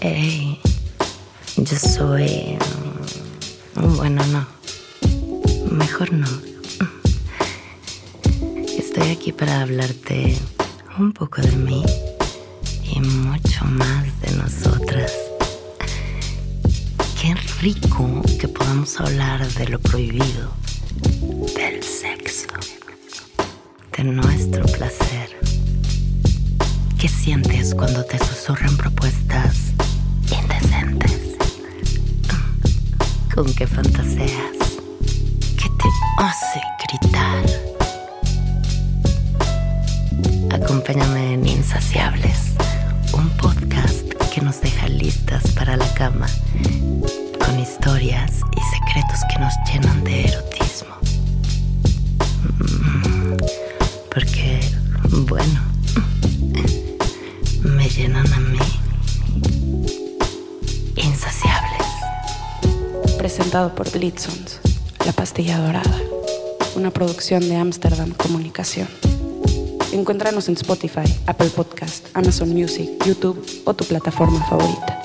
Hey, yo soy... mm, Bueno, no. Mejor no. Estoy aquí para hablarte un poco de mí y mucho más de nosotras. Qué rico que podamos hablar de lo prohibido, del sexo, de nuestro placer. ¿Qué sientes cuando te susurran propuestas ¿Con qué fantaseas? ¿Qué te hace gritar? Acompáñame en Insaciables, un podcast que nos deja listas para la cama, con historias y secretos que nos llenan de erotismo. Mm, Porque, bueno, me llenan a mí. Presentado por Blitzons, La Pastilla Dorada, una producción de Amsterdam Comunicación. Encuéntranos en Spotify, Apple Podcast, Amazon Music, YouTube o tu plataforma favorita.